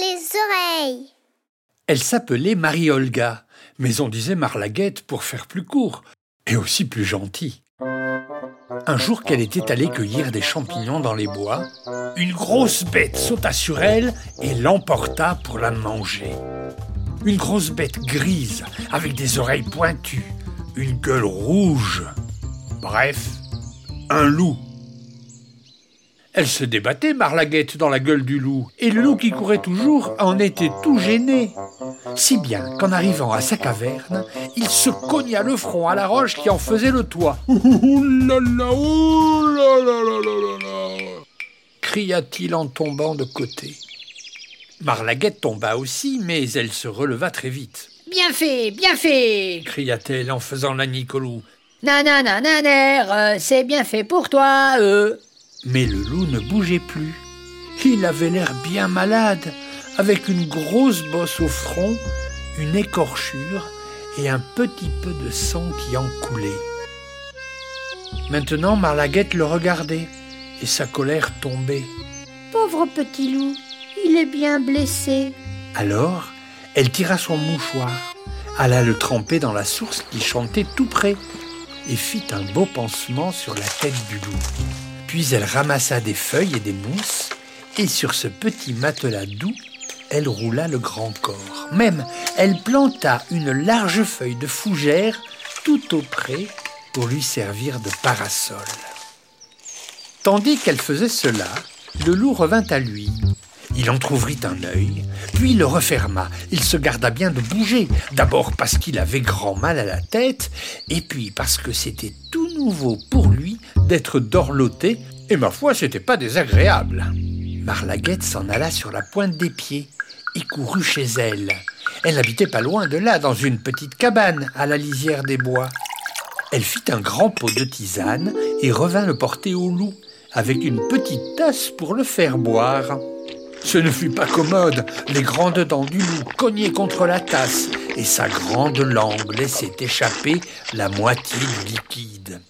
les oreilles. Elle s'appelait Marie-Olga, mais on disait Marlaguette pour faire plus court et aussi plus gentil. Un jour qu'elle était allée cueillir des champignons dans les bois, une grosse bête sauta sur elle et l'emporta pour la manger. Une grosse bête grise, avec des oreilles pointues, une gueule rouge. Bref, un loup. Elle se débattait, Marlaguette, dans la gueule du loup, et le loup qui courait toujours en était tout gêné. Si bien qu'en arrivant à sa caverne, il se cogna le front à la roche qui en faisait le toit. cria-t-il en tombant de côté. Marlaguette tomba aussi, mais elle se releva très vite. Bien fait, bien fait cria-t-elle en faisant la loup. Nanana, c'est bien fait pour toi, euh. Mais le loup ne bougeait plus. Il avait l'air bien malade, avec une grosse bosse au front, une écorchure et un petit peu de sang qui en coulait. Maintenant, Marlaguette le regardait et sa colère tombait. Pauvre petit loup, il est bien blessé. Alors, elle tira son mouchoir, alla le tremper dans la source qui chantait tout près et fit un beau pansement sur la tête du loup. Puis elle ramassa des feuilles et des mousses, et sur ce petit matelas doux, elle roula le grand corps. Même, elle planta une large feuille de fougère tout auprès pour lui servir de parasol. Tandis qu'elle faisait cela, le loup revint à lui. Il entr'ouvrit un œil, puis le referma. Il se garda bien de bouger, d'abord parce qu'il avait grand mal à la tête, et puis parce que c'était tout nouveau pour lui d'être dorloté, et ma foi, c'était pas désagréable. Marlaguette s'en alla sur la pointe des pieds et courut chez elle. Elle habitait pas loin de là, dans une petite cabane à la lisière des bois. Elle fit un grand pot de tisane et revint le porter au loup, avec une petite tasse pour le faire boire. Ce ne fut pas commode, les grandes dents du loup cognaient contre la tasse, et sa grande langue laissait échapper la moitié du liquide.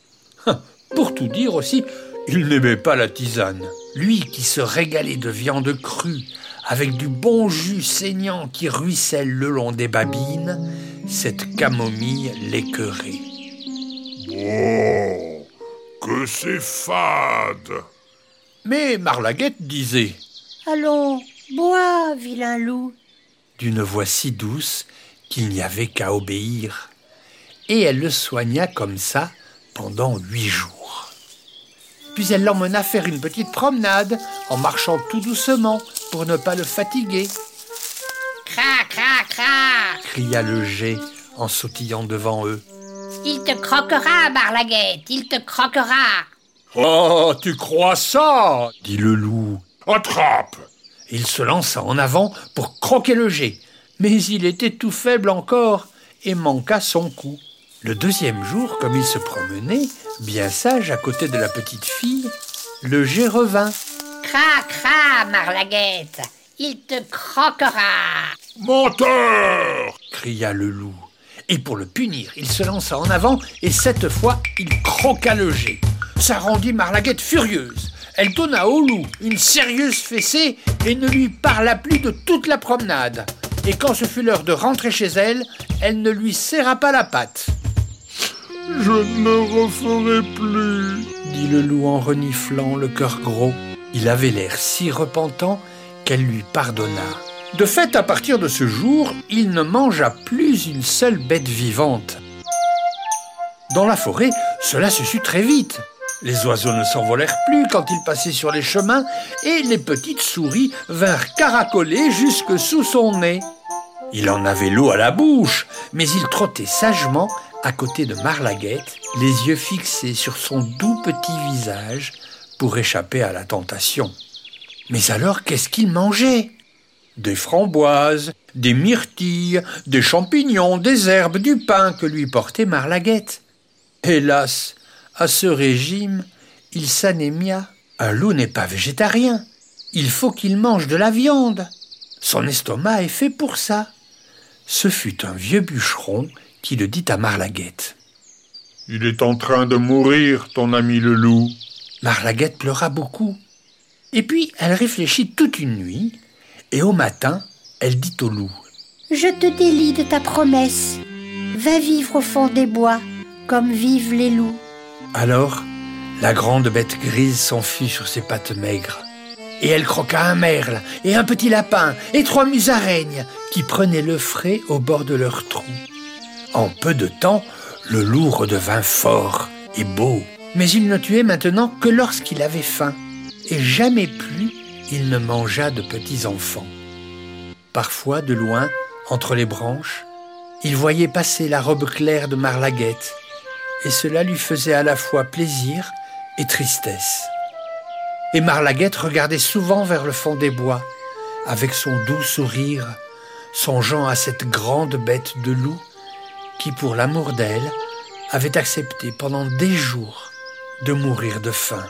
Pour tout dire aussi, il n'aimait pas la tisane. Lui qui se régalait de viande crue, avec du bon jus saignant qui ruisselle le long des babines, cette camomille l'écœurait. Oh, que c'est fade Mais Marlaguette disait Allons, bois, vilain loup. D'une voix si douce qu'il n'y avait qu'à obéir. Et elle le soigna comme ça pendant huit jours. Puis elle l'emmena faire une petite promenade en marchant tout doucement pour ne pas le fatiguer. Cra, cra, cra cria le jet en sautillant devant eux. Il te croquera, Barlaguette, il te croquera. Oh, tu crois ça? dit le loup. Attrape Il se lança en avant pour croquer le jet, mais il était tout faible encore et manqua son coup. Le deuxième jour, comme il se promenait, bien sage à côté de la petite fille, le jet revint. Cra, cra, Marlaguette, il te croquera. Menteur cria le loup. Et pour le punir, il se lança en avant et cette fois, il croqua le jet. Ça rendit Marlaguette furieuse. Elle donna au loup une sérieuse fessée et ne lui parla plus de toute la promenade. Et quand ce fut l'heure de rentrer chez elle, elle ne lui serra pas la patte. Je ne referai plus, dit le loup en reniflant le cœur gros. Il avait l'air si repentant qu'elle lui pardonna. De fait, à partir de ce jour, il ne mangea plus une seule bête vivante. Dans la forêt, cela se sut très vite. Les oiseaux ne s'envolèrent plus quand ils passaient sur les chemins, et les petites souris vinrent caracoler jusque sous son nez. Il en avait l'eau à la bouche, mais il trottait sagement à côté de Marlaguette, les yeux fixés sur son doux petit visage pour échapper à la tentation. Mais alors, qu'est-ce qu'il mangeait? Des framboises, des myrtilles, des champignons, des herbes, du pain que lui portait Marlaguette. Hélas, à ce régime, il s'anémia. Un loup n'est pas végétarien. Il faut qu'il mange de la viande. Son estomac est fait pour ça. Ce fut un vieux bûcheron qui le dit à Marlaguette. Il est en train de mourir, ton ami le loup. Marlaguette pleura beaucoup. Et puis elle réfléchit toute une nuit, Et au matin, elle dit au loup Je te délie de ta promesse. Va vivre au fond des bois, comme vivent les loups. Alors, la grande bête grise s'enfuit sur ses pattes maigres. Et elle croqua un merle et un petit lapin et trois musaraignes qui prenaient le frais au bord de leur trou. En peu de temps, le loup redevint fort et beau, mais il ne tuait maintenant que lorsqu'il avait faim, et jamais plus il ne mangea de petits enfants. Parfois, de loin, entre les branches, il voyait passer la robe claire de Marlaguette, et cela lui faisait à la fois plaisir et tristesse. Et Marlaguette regardait souvent vers le fond des bois, avec son doux sourire, songeant à cette grande bête de loup qui, pour l'amour d'elle, avait accepté pendant des jours de mourir de faim.